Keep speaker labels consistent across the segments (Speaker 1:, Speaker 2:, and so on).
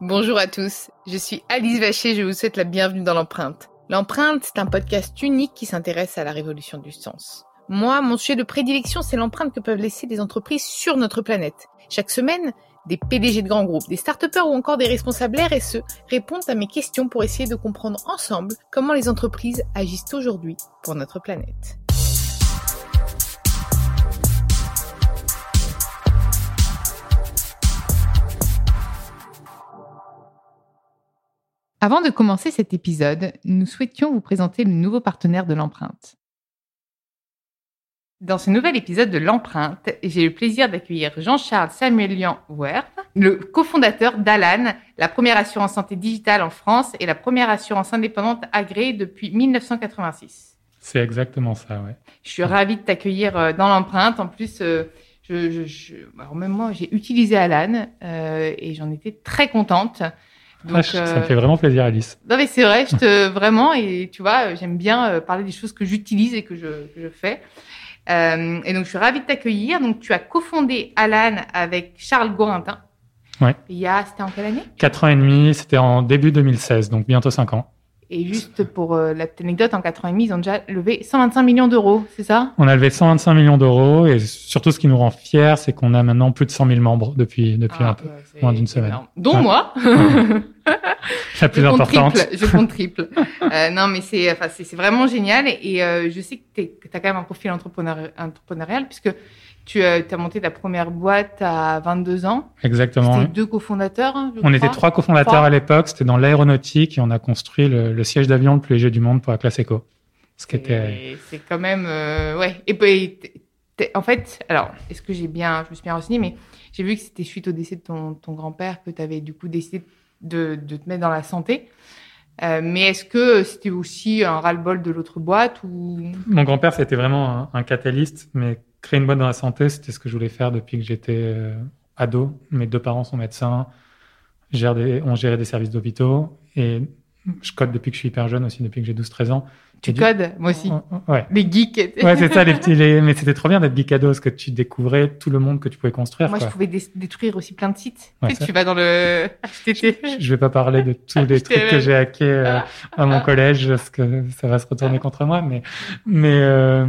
Speaker 1: Bonjour à tous, je suis Alice Vacher, je vous souhaite la bienvenue dans l'empreinte. L'empreinte, c'est un podcast unique qui s'intéresse à la révolution du sens. Moi, mon sujet de prédilection, c'est l'empreinte que peuvent laisser des entreprises sur notre planète. Chaque semaine, des PDG de grands groupes, des start ou encore des responsables RSE répondent à mes questions pour essayer de comprendre ensemble comment les entreprises agissent aujourd'hui pour notre planète. Avant de commencer cet épisode, nous souhaitions vous présenter le nouveau partenaire de l'empreinte. Dans ce nouvel épisode de l'empreinte, j'ai le plaisir d'accueillir Jean-Charles Samuelian Werf, le cofondateur d'Alan, la première assurance santé digitale en France et la première assurance indépendante agréée depuis 1986.
Speaker 2: C'est exactement ça, ouais.
Speaker 1: Je suis ravie de t'accueillir euh, dans l'empreinte. En plus, euh, je, je, alors même moi, j'ai utilisé Alan euh, et j'en étais très contente.
Speaker 2: Donc, ça me fait vraiment plaisir, Alice.
Speaker 1: Non, mais c'est vrai, je te, vraiment, et tu vois, j'aime bien parler des choses que j'utilise et que je, que je fais. Euh, et donc, je suis ravie de t'accueillir. Donc, tu as cofondé Alan avec Charles Gorintin.
Speaker 2: Ouais.
Speaker 1: Il y a, c'était en quelle année?
Speaker 2: Quatre ans et demi, c'était en début 2016, donc bientôt cinq ans.
Speaker 1: Et juste pour euh, la petite anecdote, en 4 ans et demi, ils ont déjà levé 125 millions d'euros, c'est ça?
Speaker 2: On a levé 125 millions d'euros et surtout ce qui nous rend fiers, c'est qu'on a maintenant plus de 100 000 membres depuis, depuis
Speaker 1: Ah,
Speaker 2: un peu,
Speaker 1: c'est
Speaker 2: moins d'une semaine.
Speaker 1: énorme. Dont
Speaker 2: Ouais.
Speaker 1: moi.
Speaker 2: La plus
Speaker 1: je
Speaker 2: importante.
Speaker 1: triple. Je compte triple. Euh, non, mais c'est, enfin, vraiment génial. Et euh, je sais que tu as quand même un profil entrepreneur, entrepreneurial puisque tu as monté ta première boîte à 22 ans.
Speaker 2: Exactement.
Speaker 1: C'était
Speaker 2: oui.
Speaker 1: deux cofondateurs. hein, je
Speaker 2: On était trois cofondateurs
Speaker 1: Trois.
Speaker 2: à l'époque, c'était dans l'aéronautique et on a construit le, le siège d'avion le plus léger du monde pour la classe éco. Ce qui était
Speaker 1: C'est quand même, euh, ouais. Et puis, en fait, alors, est-ce que j'ai bien, je me suis bien renseignée, mais j'ai vu que c'était suite au décès de ton, ton grand-père que tu avais du coup décidé de, de te mettre dans la santé. Euh, mais est-ce que c'était aussi un ras-le-bol de l'autre boîte ou?
Speaker 2: Mon grand-père, c'était vraiment un, un catalyste, mais créer une boîte dans la santé, c'était ce que je voulais faire depuis que j'étais euh, ado. Mes deux parents sont médecins, gèrent des, ont géré des services d'hôpitaux et je code depuis que je suis hyper jeune aussi, depuis que j'ai 12-13 ans.
Speaker 1: tu
Speaker 2: du-
Speaker 1: codes Moi aussi.
Speaker 2: Ouais.
Speaker 1: Les geeks.
Speaker 2: Ouais, c'est ça, les petits, les... mais c'était trop bien d'être geekado parce que tu découvrais tout le monde que tu pouvais construire.
Speaker 1: Moi, je pouvais dé- détruire aussi plein de sites.
Speaker 2: Ouais,
Speaker 1: tu, sais, tu vas dans le HTT.
Speaker 2: Je vais pas parler de tous les trucs que j'ai hackés euh, à mon collège parce que ça va se retourner contre moi. Mais, mais, euh,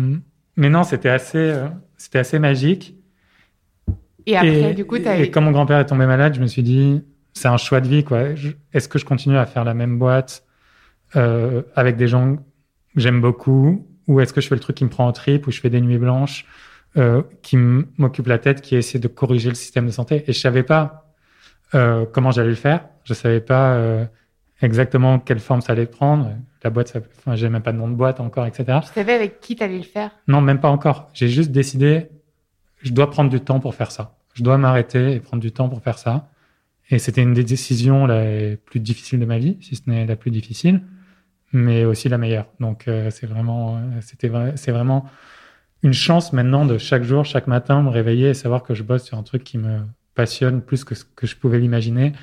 Speaker 2: mais non, c'était assez, euh, c'était assez magique.
Speaker 1: Et après,
Speaker 2: et,
Speaker 1: du coup, tu
Speaker 2: et quand mon grand-père est tombé malade, je me suis dit, c'est un choix de vie, quoi. Est-ce que je continue à faire la même boîte euh, avec des gens que j'aime beaucoup, ou est-ce que je fais le truc qui me prend en trip, où je fais des nuits blanches, euh, qui m'occupe la tête, qui essaie de corriger le système de santé? Et je savais pas euh, comment j'allais le faire. Je savais pas exactement quelle forme ça allait prendre. La boîte, ça, enfin, j'ai même pas de nom de boîte encore, etc.
Speaker 1: tu savais avec qui tu allais le faire?
Speaker 2: Non, même pas encore. J'ai juste décidé, je dois prendre du temps pour faire ça. Je dois m'arrêter et prendre du temps pour faire ça. Et c'était une des décisions les plus difficiles de ma vie, si ce n'est la plus difficile, mais aussi la meilleure. Donc euh, c'est vraiment, euh, c'était c'est vraiment une chance maintenant de chaque jour, chaque matin, me réveiller et savoir que je bosse sur un truc qui me passionne plus que ce que je pouvais l'imaginer,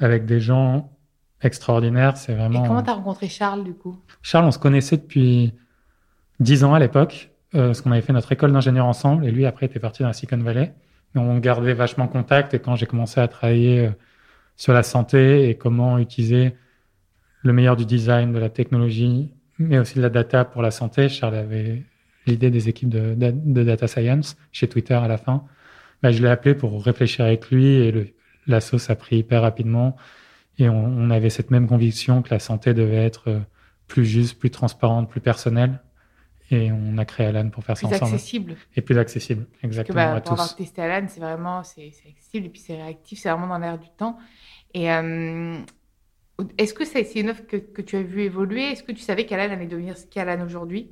Speaker 2: avec des gens extraordinaires. C'est
Speaker 1: Et
Speaker 2: vraiment.
Speaker 1: comment tu as rencontré Charles, du coup?
Speaker 2: Charles, on se connaissait depuis 10 ans à l'époque, euh, parce qu'on avait fait notre école d'ingénieur ensemble, et lui, après, était parti dans la Silicon Valley. Et on gardait vachement contact, et quand j'ai commencé à travailler euh, sur la santé et comment utiliser le meilleur du design, de la technologie, mais aussi de la data pour la santé, Charles avait l'idée des équipes de, de- de data science chez Twitter à la fin. Bah, je l'ai appelé pour réfléchir avec lui, et le, la sauce a pris hyper rapidement. Et on, on avait cette même conviction que la santé devait être euh, plus juste, plus transparente, plus personnelle. Et on a créé Alan pour faire ça
Speaker 1: Plus
Speaker 2: ensemble.
Speaker 1: accessible.
Speaker 2: Et plus accessible,
Speaker 1: Parce que
Speaker 2: exactement,
Speaker 1: bah,
Speaker 2: à
Speaker 1: pour avoir testé Alan, c'est vraiment c'est accessible et puis c'est réactif, c'est vraiment dans l'air du temps. Et euh, est-ce que c'est une offre que, que tu as vu évoluer? Est-ce que tu savais qu'Alan allait devenir ce qu'est Alan aujourd'hui?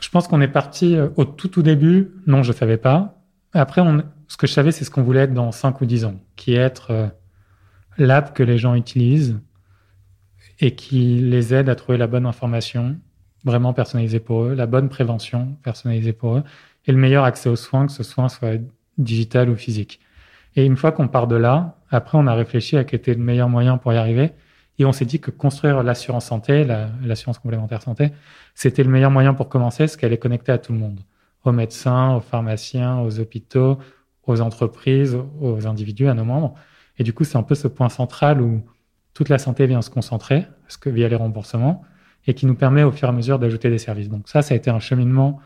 Speaker 2: Je pense qu'on est parti euh, au tout tout début. Non, je savais pas. Après, on, ce que je savais, c'est ce qu'on voulait être dans 5 ou 10 ans, qui est être l'app que les gens utilisent et qui les aide à trouver la bonne information, vraiment personnalisée pour eux, la bonne prévention personnalisée pour eux, et le meilleur accès aux soins, que ce soin soit digital ou physique. Et une fois qu'on part de là, après, on a réfléchi à quel était le meilleur moyen pour y arriver. Et on s'est dit que construire l'assurance santé, la- l'assurance complémentaire santé, c'était le meilleur moyen pour commencer, parce qu'elle est connectée à tout le monde, aux médecins, aux pharmaciens, aux hôpitaux, aux entreprises, aux individus, à nos membres. Et du coup, c'est un peu ce point central où toute la santé vient se concentrer, parce que via les remboursements, et qui nous permet au fur et à mesure d'ajouter des services. Donc ça, ça a été un cheminement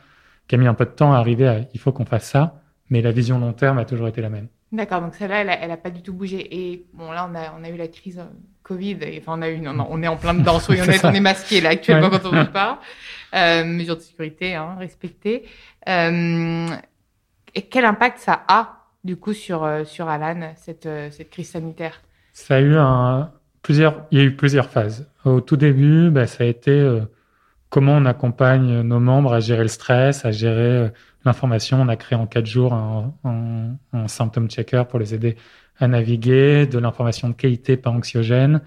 Speaker 2: qui a mis un peu de temps à arriver à il faut qu'on fasse ça, mais la vision long terme a toujours été la même.
Speaker 1: D'accord, donc celle-là, elle, n'a pas du tout bougé. Et bon, là, on a, on a eu la crise euh, Covid, et, enfin, on a eu, non, non, on est en plein dedans, soyons honnêtes, on est masqué là actuellement quand on ne parle. Euh, mesures de sécurité, hein, respectées. Euh, et quel impact ça a, du coup, sur, euh, sur Alan, cette, euh, cette crise sanitaire
Speaker 2: Ça a eu un, plusieurs, il y a eu plusieurs phases. Au tout début, bah, ça a été comment on accompagne nos membres à gérer le stress, à gérer l'information. On a créé en quatre jours un, un, un symptom checker pour les aider à naviguer, de l'information de qualité pas anxiogène.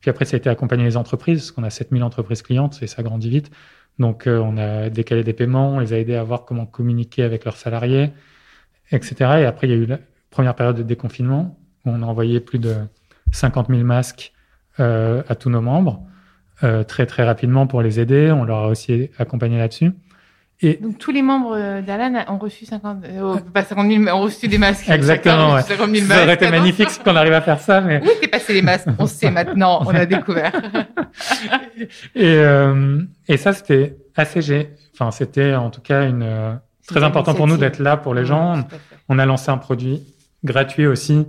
Speaker 2: Puis après, ça a été accompagner les entreprises, parce qu'on a 7000 entreprises clientes et ça grandit vite. Donc, euh, on a décalé des paiements, on les a aidés à voir comment communiquer avec leurs salariés, etc. Et après, il y a eu la première période de déconfinement, où on a envoyé plus de 50 000 masques euh, à tous nos membres, euh, très très rapidement pour les aider. On leur a aussi accompagné là-dessus.
Speaker 1: Et Donc tous les membres d'Alan ont reçu 50, euh, pas 50 000, ont reçu des masques.
Speaker 2: Exactement. Ouais. 50 000 ça aurait été magnifique si on arrive à faire ça, mais.
Speaker 1: Où étaient passés les masques On sait maintenant, on a découvert.
Speaker 2: et, euh, et ça c'était assez, gé... enfin c'était en tout cas une euh, très important pour nous d'être là pour les gens. On a lancé un produit gratuit aussi,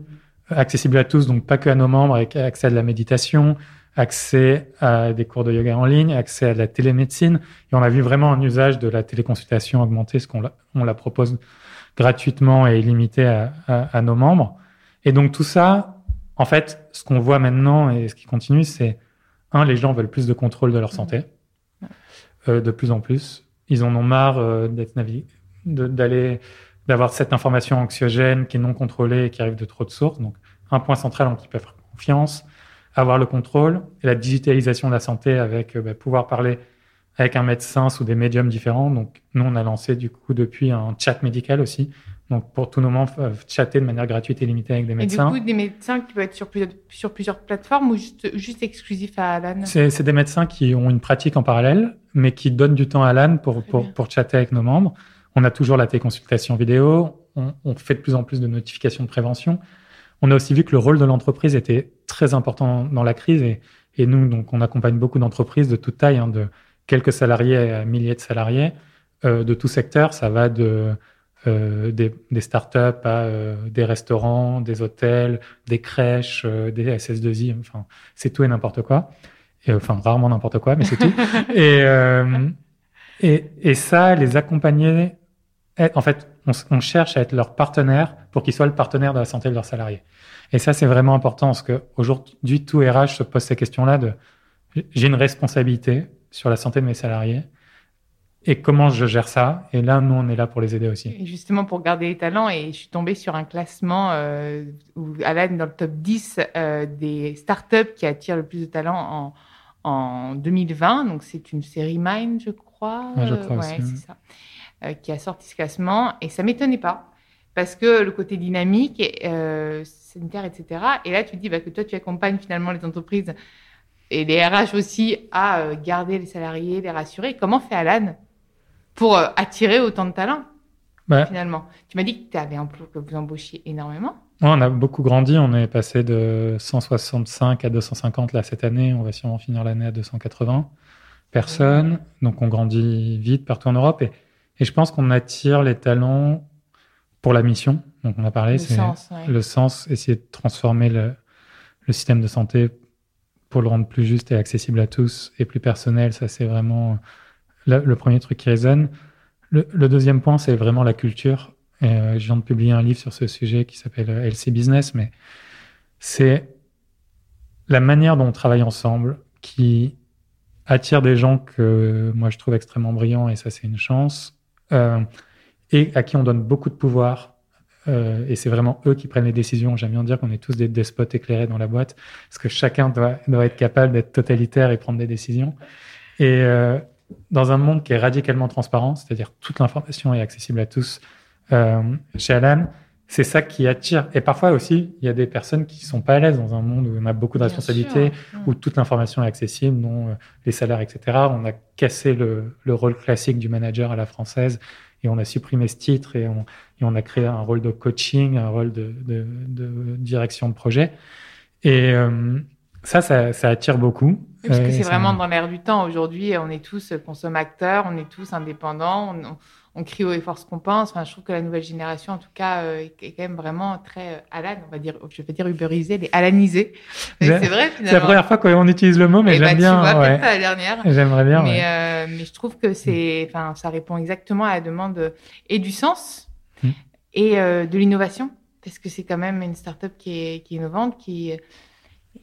Speaker 2: accessible à tous, donc pas que à nos membres, avec accès à de la méditation, accès à des cours de yoga en ligne, accès à la télémédecine. Et on a vu vraiment un usage de la téléconsultation augmenter, ce qu'on la, on la propose gratuitement et illimité à, à, à, nos membres. Et donc tout ça, en fait, ce qu'on voit maintenant et ce qui continue, c'est un, les gens veulent plus de contrôle de leur santé, euh, de plus en plus. Ils en ont marre euh, d'être d'aller d'avoir cette information anxiogène qui est non contrôlée et qui arrive de trop de sources. Donc un point central en qui peuvent faire confiance avoir le contrôle et la digitalisation de la santé avec euh, bah, pouvoir parler avec un médecin sous des médiums différents. Donc, nous, on a lancé du coup depuis un chat médical aussi. Donc, pour tous nos membres, euh, chatter de manière gratuite et limitée avec des médecins.
Speaker 1: Et du coup, des médecins qui peuvent être sur plusieurs, sur plusieurs plateformes ou juste, juste exclusifs à Alan?
Speaker 2: C'est des médecins qui ont une pratique en parallèle, mais qui donnent du temps à Alan pour, pour, pour, chatter avec nos membres. On a toujours la téléconsultation vidéo. On, on fait de plus en plus de notifications de prévention. On a aussi vu que le rôle de l'entreprise était très important dans la crise et, et nous, donc, on accompagne beaucoup d'entreprises de toute taille, hein, de quelques salariés à milliers de salariés, euh, de tout secteur. Ça va de euh, des, des startups à euh, des restaurants, des hôtels, des crèches, euh, des SS2I. Enfin, c'est tout et n'importe quoi. Et, enfin, rarement n'importe quoi, mais c'est tout. et, euh, et, et ça, les accompagner. En fait, on, on cherche à être leur partenaire pour qu'ils soient le partenaire de la santé de leurs salariés. Et ça, c'est vraiment important parce qu'aujourd'hui, tout RH se pose ces questions-là de j'ai une responsabilité sur la santé de mes salariés et comment je gère ça? Et là, nous, on est là pour les aider aussi.
Speaker 1: Et justement, pour garder les talents, et je suis tombée sur un classement euh, où Alan est dans le top 10 euh, des startups qui attirent le plus de talents en, en 2020. Donc, c'est une série Mind, je crois.
Speaker 2: Ouais, je crois
Speaker 1: ouais,
Speaker 2: aussi.
Speaker 1: c'est ça. Euh, qui a sorti ce classement. Et ça m'étonnait pas parce que le côté dynamique, euh, sanitaire, etc. Et là, tu dis bah, que toi, tu accompagnes finalement les entreprises et les RH aussi à euh, garder les salariés, les rassurer. Comment fait Alan pour attirer autant de talents
Speaker 2: bah,
Speaker 1: finalement? Tu m'as dit que, tu avais que vous embauchiez énormément.
Speaker 2: Ouais, on a beaucoup grandi. On est passé de 165 à 250 là cette année. On va sûrement finir l'année à 280 personnes. Ouais. Donc on grandit vite partout en Europe. Et, et je pense qu'on attire les talents pour la mission, donc on a parlé, c'est
Speaker 1: ouais.
Speaker 2: le sens, essayer de transformer le, le, système de santé pour le rendre plus juste et accessible à tous et plus personnel. Ça, c'est vraiment le, le, premier truc qui résonne. Le, le deuxième point, c'est vraiment la culture. Et, euh, je viens de publier un livre sur ce sujet qui s'appelle LC Business, mais c'est la manière dont on travaille ensemble qui attire des gens que moi je trouve extrêmement brillants et ça c'est une chance. Euh, et à qui on donne beaucoup de pouvoir. Euh, et c'est vraiment eux qui prennent les décisions. J'aime bien dire qu'on est tous des despotes éclairés dans la boîte, parce que chacun doit, doit être capable d'être totalitaire et prendre des décisions. Et euh, dans un monde qui est radicalement transparent, c'est-à-dire toute l'information est accessible à tous, euh, chez Alan, c'est ça qui attire. Et parfois aussi, il y a des personnes qui sont pas à l'aise dans un monde où on a beaucoup de responsabilités,
Speaker 1: sûr.
Speaker 2: où toute l'information est accessible, dont euh, les salaires, etc. On a cassé le, le rôle classique du manager à la française et on a supprimé ce titre et on, et on a créé un rôle de coaching, un rôle de, de, de direction de projet. Et euh, ça, ça, ça, attire beaucoup.
Speaker 1: Parce que c'est vraiment dans l'air du temps. Aujourd'hui, on est tous consommateurs, on est tous indépendants. On, on crie haut et fort ce qu'on pense. Enfin, je trouve que la nouvelle génération, en tout cas, euh, est quand même vraiment très euh, Alan, on va dire, je vais dire uberisé, les alanisés.
Speaker 2: C'est vrai, finalement. C'est la première fois qu'on utilise le mot, mais eh j'aime bah, bien.
Speaker 1: Tu vois, ouais. pas la dernière.
Speaker 2: J'aimerais bien.
Speaker 1: Mais, euh, mais je trouve que c'est, enfin, ça répond exactement à la demande et du sens mm. et euh, de l'innovation, parce que c'est quand même une startup qui est, qui est innovante, qui.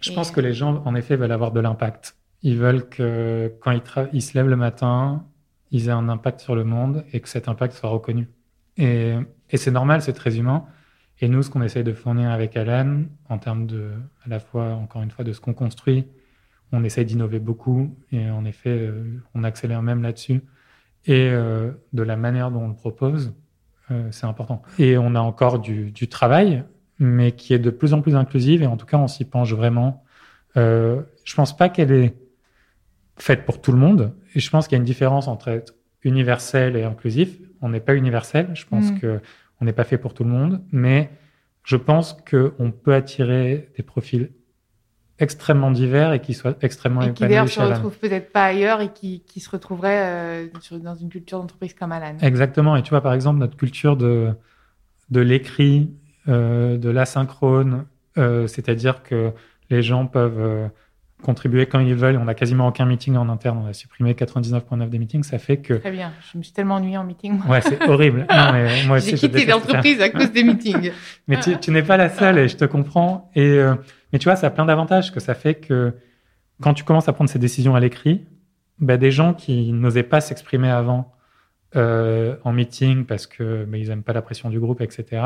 Speaker 2: Je pense que les gens, en effet, veulent avoir de l'impact. Ils veulent que quand ils, ils se lèvent le matin, ils aient un impact sur le monde et que cet impact soit reconnu. Et, et c'est normal, c'est très humain. Et nous, ce qu'on essaye de fournir avec Alan, en termes de, à la fois, encore une fois, de ce qu'on construit, on essaye d'innover beaucoup et en effet, euh, on accélère même là-dessus. Et euh, de la manière dont on le propose, euh, c'est important. Et on a encore du, du, travail, mais qui est de plus en plus inclusive et en tout cas, on s'y penche vraiment. Euh, je pense pas qu'elle est faite pour tout le monde. Et je pense qu'il y a une différence entre être universel et inclusif. On n'est pas universel. Je pense mm. que on n'est pas fait pour tout le monde, mais je pense qu'on peut attirer des profils extrêmement divers et qui soient extrêmement
Speaker 1: et qui d'ailleurs se retrouvent peut-être pas ailleurs et qui, qui se retrouveraient euh, dans une culture d'entreprise comme Alan.
Speaker 2: Exactement. Et tu vois, par exemple, notre culture de, de l'écrit, de l'asynchrone, euh, c'est-à-dire que les gens peuvent euh, contribuer quand ils veulent. On a quasiment aucun meeting en interne. On a supprimé 99,9 des meetings. Ça fait que.
Speaker 1: Très bien. Je me suis tellement ennuyée en meeting.
Speaker 2: Ouais, c'est horrible.
Speaker 1: moi J'ai quitté l'entreprise à cause des meetings.
Speaker 2: mais tu, tu n'es pas la seule et je te comprends. Et, euh, mais tu vois, ça a plein d'avantages que ça fait que quand tu commences à prendre ces décisions à l'écrit, bah, des gens qui n'osaient pas s'exprimer avant euh, en meeting parce que bah, ils aiment pas la pression du groupe, etc.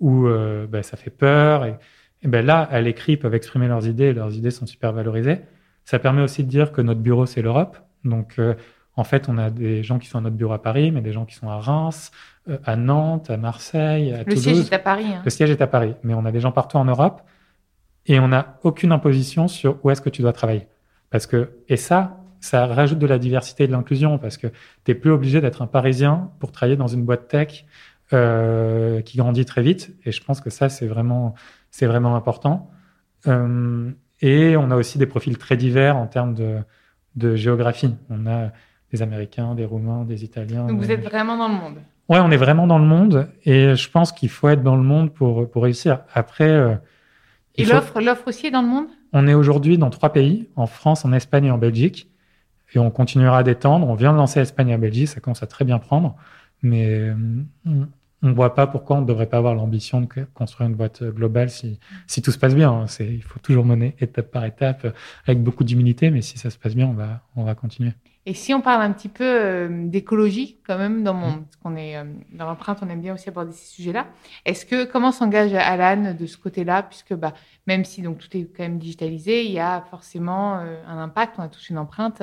Speaker 2: Ou euh, bah, ça fait peur. Et, et ben là, à l'écrit, ils peuvent exprimer leurs idées et leurs idées sont super valorisées. Ça permet aussi de dire que notre bureau, c'est l'Europe. Donc, euh, en fait, on a des gens qui sont à notre bureau à Paris, mais des gens qui sont à Reims, euh, à Nantes, à Marseille, à
Speaker 1: le
Speaker 2: Toulouse.
Speaker 1: Le siège est à Paris. Hein.
Speaker 2: Le siège est à Paris, mais on a des gens partout en Europe et on n'a aucune imposition sur où est-ce que tu dois travailler. Parce que, et ça, ça rajoute de la diversité et de l'inclusion parce que tu plus obligé d'être un Parisien pour travailler dans une boîte tech euh, qui grandit très vite. Et je pense que ça, c'est vraiment, c'est vraiment important. Euh, et on a aussi des profils très divers en termes de, de géographie. On a des Américains, des Roumains, des Italiens.
Speaker 1: Donc vous êtes vraiment dans le monde.
Speaker 2: Ouais, on est vraiment dans le monde et je pense qu'il faut être dans le monde pour, pour réussir. Après. Euh,
Speaker 1: et l'offre, l'offre aussi est dans le monde?
Speaker 2: On est aujourd'hui dans trois pays, en France, en Espagne et en Belgique. Et on continuera d'étendre. On vient de lancer Espagne et Belgique, ça commence à très bien prendre. Mais euh, on ne voit pas pourquoi on ne devrait pas avoir l'ambition de construire une boîte globale si, si tout se passe bien. C'est, il faut toujours mener étape par étape avec beaucoup d'humilité, mais si ça se passe bien, on va, on va continuer.
Speaker 1: Et si on parle un petit peu euh, d'écologie, quand même, dans mon, mmh. parce qu'on est euh, dans l'empreinte, on aime bien aussi aborder ces sujets-là. Est-ce que comment s'engage Alan de ce côté-là, puisque bah, même si donc tout est quand même digitalisé, il y a forcément euh, un impact, on a tous une empreinte.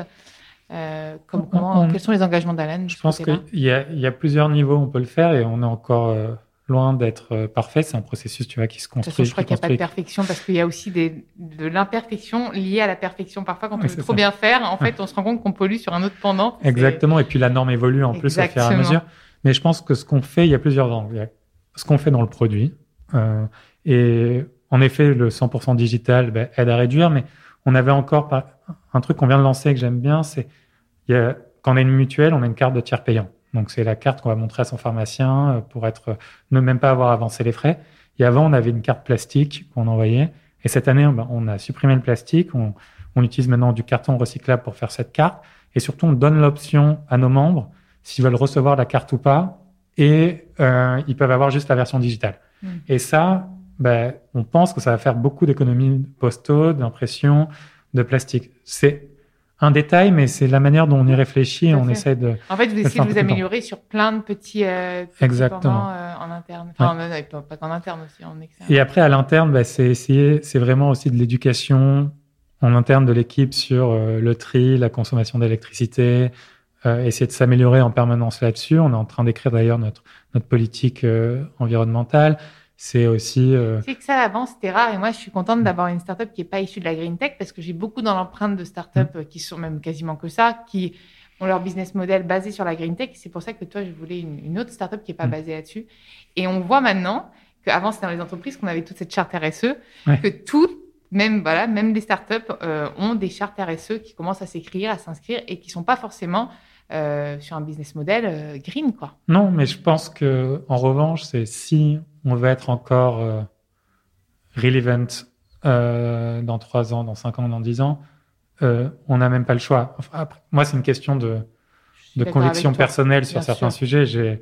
Speaker 1: Euh, comment, quels sont les engagements d'Alan
Speaker 2: Je pense qu'il y, y, a plusieurs niveaux où on peut le faire et on est encore euh, loin d'être euh, parfait. C'est un processus, tu vois, qui se construit.
Speaker 1: je crois qu'il n'y a pas de perfection parce qu'il y a aussi des, de l'imperfection liée à la perfection. Parfois, quand on veut trop bien faire, en fait, on se rend compte qu'on pollue sur un autre pendant.
Speaker 2: Exactement. Et puis la norme évolue en plus au fur et à mesure. Mais je pense que ce qu'on fait, il y a plusieurs angles. Il y a ce qu'on fait dans le produit. Euh, et en effet, le 100% digital ben, aide à réduire, mais on avait encore un truc qu'on vient de lancer que j'aime bien, c'est quand on a une mutuelle, on a une carte de tiers payant. Donc c'est la carte qu'on va montrer à son pharmacien euh, pour être ne même pas avoir avancé les frais. Et avant, on avait une carte plastique qu'on envoyait. Et cette année, ben, on a supprimé le plastique. On, utilise maintenant du carton recyclable pour faire cette carte. Et surtout, on donne l'option à nos membres s'ils veulent recevoir la carte ou pas. Et euh, ils peuvent avoir juste la version digitale. Mmh. Et ça, ben, on pense que ça va faire beaucoup d'économies postaux, d'impression, de plastique. C'est un détail, mais c'est la manière dont on y réfléchit et on essaie de.
Speaker 1: En fait, vous essayez de vous améliorer sur plein de petits, euh,
Speaker 2: Exactement.
Speaker 1: Euh, en interne. Enfin, pas qu'en interne aussi, en externe.
Speaker 2: Et après, à l'interne, bah, c'est essayer, c'est vraiment aussi de l'éducation en interne de l'équipe sur euh, le tri, la consommation d'électricité, euh, essayer de s'améliorer en permanence là-dessus. On est en train d'écrire d'ailleurs notre, notre politique environnementale c'est aussi.
Speaker 1: Euh... C'est que ça avant c'était rare et moi je suis contente d'avoir une startup qui est pas issue de la green tech parce que j'ai beaucoup dans l'empreinte de startups mm. qui sont même quasiment que ça qui ont leur business model basé sur la green tech. C'est pour ça que toi, je voulais une, une autre startup qui n'est pas
Speaker 2: Mm.
Speaker 1: basée là-dessus. Et on voit maintenant qu'avant, c'était dans les entreprises qu'on avait toute cette charte RSE,
Speaker 2: Ouais.
Speaker 1: que tout, même, voilà, même les startups euh, ont des chartes RSE qui commencent à s'écrire, à s'inscrire et qui sont pas forcément euh, sur un business model euh, green, quoi.
Speaker 2: Non, mais je pense que en revanche, c'est si on veut être encore euh, relevant euh, dans trois ans, dans cinq ans, dans dix ans, euh, on n'a même pas le choix. Enfin, après, moi, c'est une question de, conviction personnelle sur
Speaker 1: Bien
Speaker 2: certains
Speaker 1: sûr.
Speaker 2: sujets. J'ai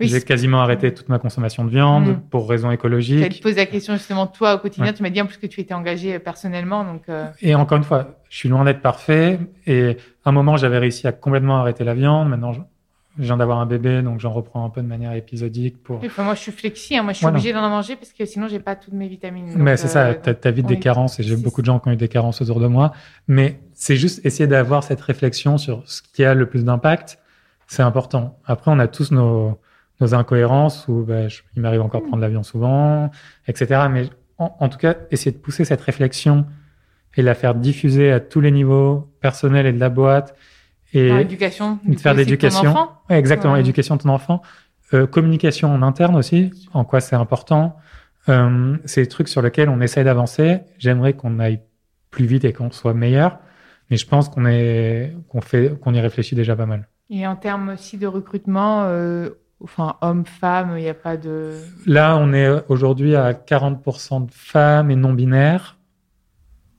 Speaker 1: Oui,
Speaker 2: quasiment arrêté toute ma consommation de viande
Speaker 1: Mm.
Speaker 2: pour raisons
Speaker 1: J'allais te
Speaker 2: écologiques.
Speaker 1: poser la question justement, toi, au quotidien,
Speaker 2: Ouais.
Speaker 1: tu m'as dit en plus que tu étais engagé personnellement, donc
Speaker 2: Et encore une fois, je suis loin d'être parfait. Et à un moment, j'avais réussi à complètement arrêter la viande. Maintenant, je, viens d'avoir un bébé, donc j'en reprends un peu de manière épisodique pour.
Speaker 1: enfin, moi je suis flexi, hein. moi je suis
Speaker 2: Voilà.
Speaker 1: obligée d'en manger parce que sinon j'ai pas toutes mes vitamines.
Speaker 2: Mais c'est ça,
Speaker 1: euh,
Speaker 2: t'as as vite des carences et j'ai beaucoup de gens qui ont eu des carences autour de moi. Mais c'est juste essayer d'avoir cette réflexion sur ce qui a le plus d'impact. C'est important. Après, on a tous nos, nos incohérences où bah, je- il m'arrive encore de prendre l'avion souvent, etc. Mais en, en tout cas, essayer de pousser cette réflexion et la faire diffuser à tous les niveaux personnels et de la boîte. Et
Speaker 1: Dans l'éducation,
Speaker 2: de faire l'éducation. Ouais, exactement,
Speaker 1: Ouais.
Speaker 2: éducation de ton enfant. Euh, communication en interne aussi, en quoi c'est important. Euh, c'est des trucs sur lesquels on essaye d'avancer. J'aimerais qu'on aille plus vite et qu'on soit meilleur, mais je pense qu'on est, qu'on fait, qu'on y réfléchit déjà pas mal.
Speaker 1: Et en termes aussi de recrutement, euh, enfin homme-femme, il n'y a pas de.
Speaker 2: Là, on est aujourd'hui à 40% de femmes et non binaires.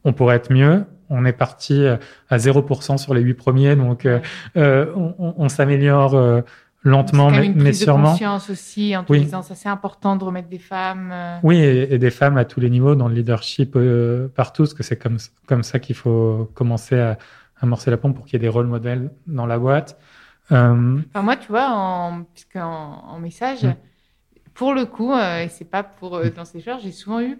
Speaker 2: On pourrait être mieux. On est parti à 0% sur les huit premiers, donc euh, euh, on, s'améliore euh, lentement,
Speaker 1: quand
Speaker 2: mais,
Speaker 1: même une
Speaker 2: mais
Speaker 1: prise de
Speaker 2: sûrement.
Speaker 1: conscience aussi en te
Speaker 2: Oui.
Speaker 1: disant ça c'est important de remettre des femmes. euh,
Speaker 2: Oui, et, et des femmes à tous les niveaux dans le leadership euh, partout, parce que c'est comme, comme ça qu'il faut commencer à, à amorcer la pompe pour qu'il y ait des rôles modèles dans la boîte. Euh,
Speaker 1: Enfin, moi, tu vois, en, en, en message,
Speaker 2: Mm.
Speaker 1: pour le coup, euh, et c'est pas pour euh, dans ces genres, j'ai souvent eu,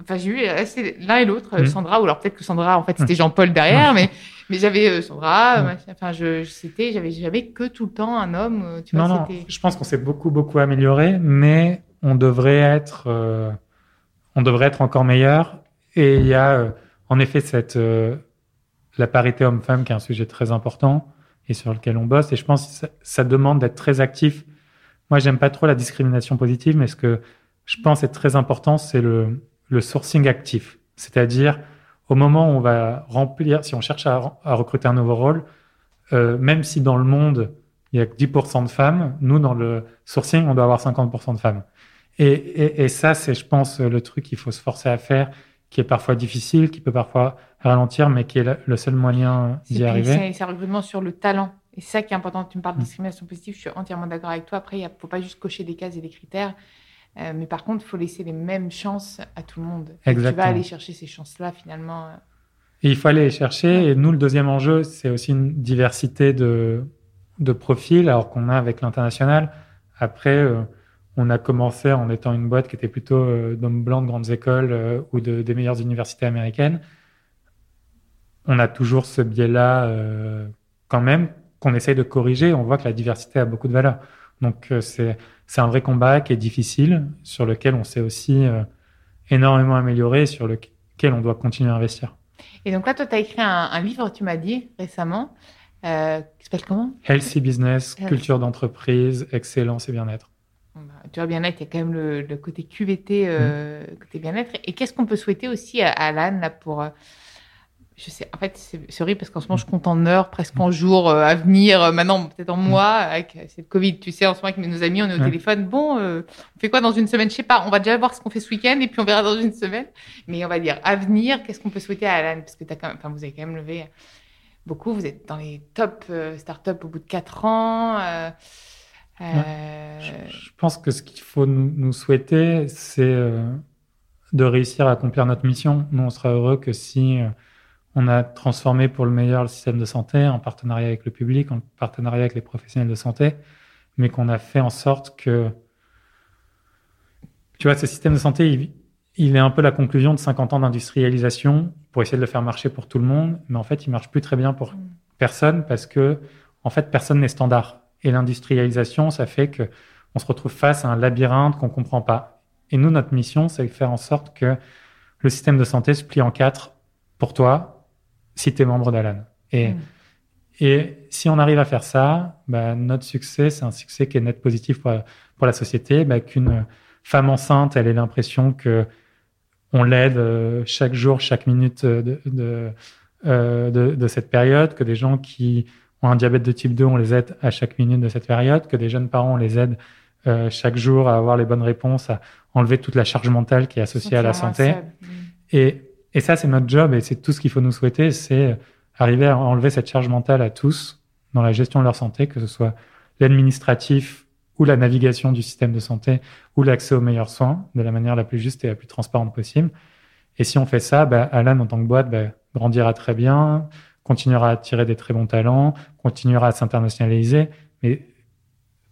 Speaker 1: enfin, j'ai eu euh, l'un et l'autre, euh,
Speaker 2: Mm.
Speaker 1: Sandra, ou alors peut-être que Sandra, en fait, c'était Jean-Paul derrière, mais, mais j'avais euh, Sandra,
Speaker 2: Mm.
Speaker 1: machin, enfin, je, je- c'était, j'avais jamais que tout le temps un homme, tu vois,
Speaker 2: non, non, je pense qu'on s'est beaucoup, beaucoup amélioré, mais on devrait être, euh, on devrait être encore meilleur. Et il y a, euh, en effet, cette, la parité homme-femme qui est un sujet très important et sur lequel on bosse. Et je pense que ça, ça demande d'être très actif. Moi, j'aime pas trop la discrimination positive, mais ce que je pense être très important, c'est le, le sourcing actif. C'est-à-dire, au moment où on va remplir, si on cherche à, à recruter un nouveau rôle, euh, même si dans le monde, il y a que 10% de femmes, nous, dans le sourcing, on doit avoir 50% de femmes. Et, et, et ça, c'est, je pense, le truc qu'il faut se forcer à faire, qui est parfois difficile, qui peut parfois ralentir, mais qui est le- le seul moyen d'y arriver.
Speaker 1: c'est- un recrutement sur le talent. Et c'est ça qui est important. Tu me parles de discrimination positive, je suis entièrement d'accord avec toi. Après, il ne faut pas juste cocher des cases et des critères. Euh, mais par contre, il faut laisser les mêmes chances à tout le monde. Et Tu
Speaker 2: Exactement.
Speaker 1: vas aller chercher ces chances-là, finalement. euh.
Speaker 2: Et il faut aller les chercher. Et nous, le deuxième enjeu, c'est aussi une diversité de, de profils, alors qu'on a avec l'international. Après, euh, on a commencé en étant une boîte qui était plutôt euh, d'hommes blancs de grandes écoles euh, ou de, des meilleures universités américaines. On a toujours ce biais-là quand même qu'on essaye de corriger. On voit que la diversité a beaucoup de valeur. Donc, euh, c'est c'est un vrai combat qui est difficile, sur lequel on s'est aussi euh, énormément amélioré, sur lequel on doit continuer à investir.
Speaker 1: Et donc là, toi, tu as écrit un, un livre, tu m'as dit récemment, euh, qui s'appelle comment?
Speaker 2: Healthy business,
Speaker 1: Healthy.
Speaker 2: culture d'entreprise, excellence et bien-être.
Speaker 1: Bah, Tu vois, bien-être, il y a quand même le, le côté QVT, euh, côté bien-être. Et qu'est-ce qu'on peut souhaiter aussi à, à Alan là, pour. Je sais, en fait, c'est horrible parce qu'en ce moment, je compte en heures, presque en jours euh, à venir. euh, maintenant, peut-être en mois, avec euh, cette Covid. Tu sais, en ce moment, avec nos amis, on est au
Speaker 2: Ouais.
Speaker 1: téléphone. Bon, euh, on fait quoi dans une semaine? Je sais pas. On va déjà voir ce qu'on fait ce week-end et puis on verra dans une semaine. Mais on va dire avenir, qu'est-ce qu'on peut souhaiter à Alan? Parce que as quand même, enfin, vous avez quand même levé beaucoup. Vous êtes dans les top startups au bout de quatre ans.
Speaker 2: Je, je pense que ce qu'il faut nous, nous souhaiter, c'est de réussir à accomplir notre mission. Nous, on sera heureux que si on a transformé pour le meilleur le système de santé en partenariat avec le public, en partenariat avec les professionnels de santé, mais qu'on a fait en sorte que, tu vois, ce système de santé, il, il est un peu la conclusion de 50 ans d'industrialisation pour essayer de le faire marcher pour tout le monde, mais en fait, il marche plus très bien pour
Speaker 1: Mm.
Speaker 2: personne parce que, en fait, personne n'est standard. Et l'industrialisation, ça fait que on se retrouve face à un labyrinthe qu'on comprend pas. Et nous, notre mission, c'est de faire en sorte que le système de santé se plie en quatre pour toi si tu es membre d'Alan. Et,
Speaker 1: Mm.
Speaker 2: Et si on arrive à faire ça, bah, notre succès, c'est un succès qui est net positif pour, pour la société, bah, qu'une femme enceinte, elle ait l'impression que on l'aide euh, chaque jour, chaque minute de, de, euh, de, de, cette période, que des gens qui ont un diabète de type 2, on les aide à chaque minute de cette période, que des jeunes parents, on les aide euh, chaque jour à avoir les bonnes réponses, à enlever toute la charge mentale qui est associée à la santé. Et, et ça, c'est notre job et c'est tout ce qu'il faut nous souhaiter, c'est arriver à enlever cette charge mentale à tous dans la gestion de leur santé, que ce soit l'administratif ou la navigation du système de santé ou l'accès aux meilleurs soins de la manière la plus juste et la plus transparente possible. Et si on fait ça, bah, Alan, en tant que boîte, bah, grandira très bien, continuera à attirer des très bons talents, continuera à s'internationaliser. Mais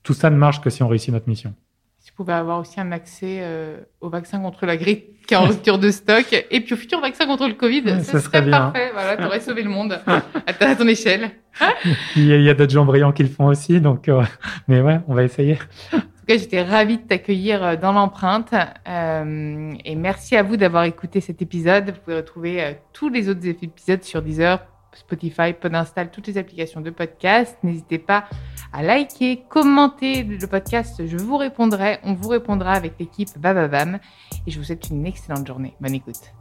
Speaker 2: tout ça ne marche que si on réussit notre mission.
Speaker 1: Vous pouvez avoir aussi un accès euh, au vaccin contre la grippe qui est en rupture de stock et puis au futur vaccin contre le Covid, ça, serait, parfait. Voilà, tu aurais sauvé le monde à, ton échelle.
Speaker 2: Il y a, d'autres gens brillants qui le font aussi, donc euh, mais ouais, on va essayer.
Speaker 1: En tout cas, j'étais ravie de t'accueillir euh, dans l'empreinte euh, et merci à vous d'avoir écouté cet épisode. Vous pouvez retrouver tous les autres épisodes sur Deezer, Spotify, Podinstall, toutes les applications de podcast. N'hésitez pas à liker, commenter le podcast. Je vous répondrai. On vous répondra avec l'équipe Bababam. Et je vous souhaite une excellente journée. Bonne écoute.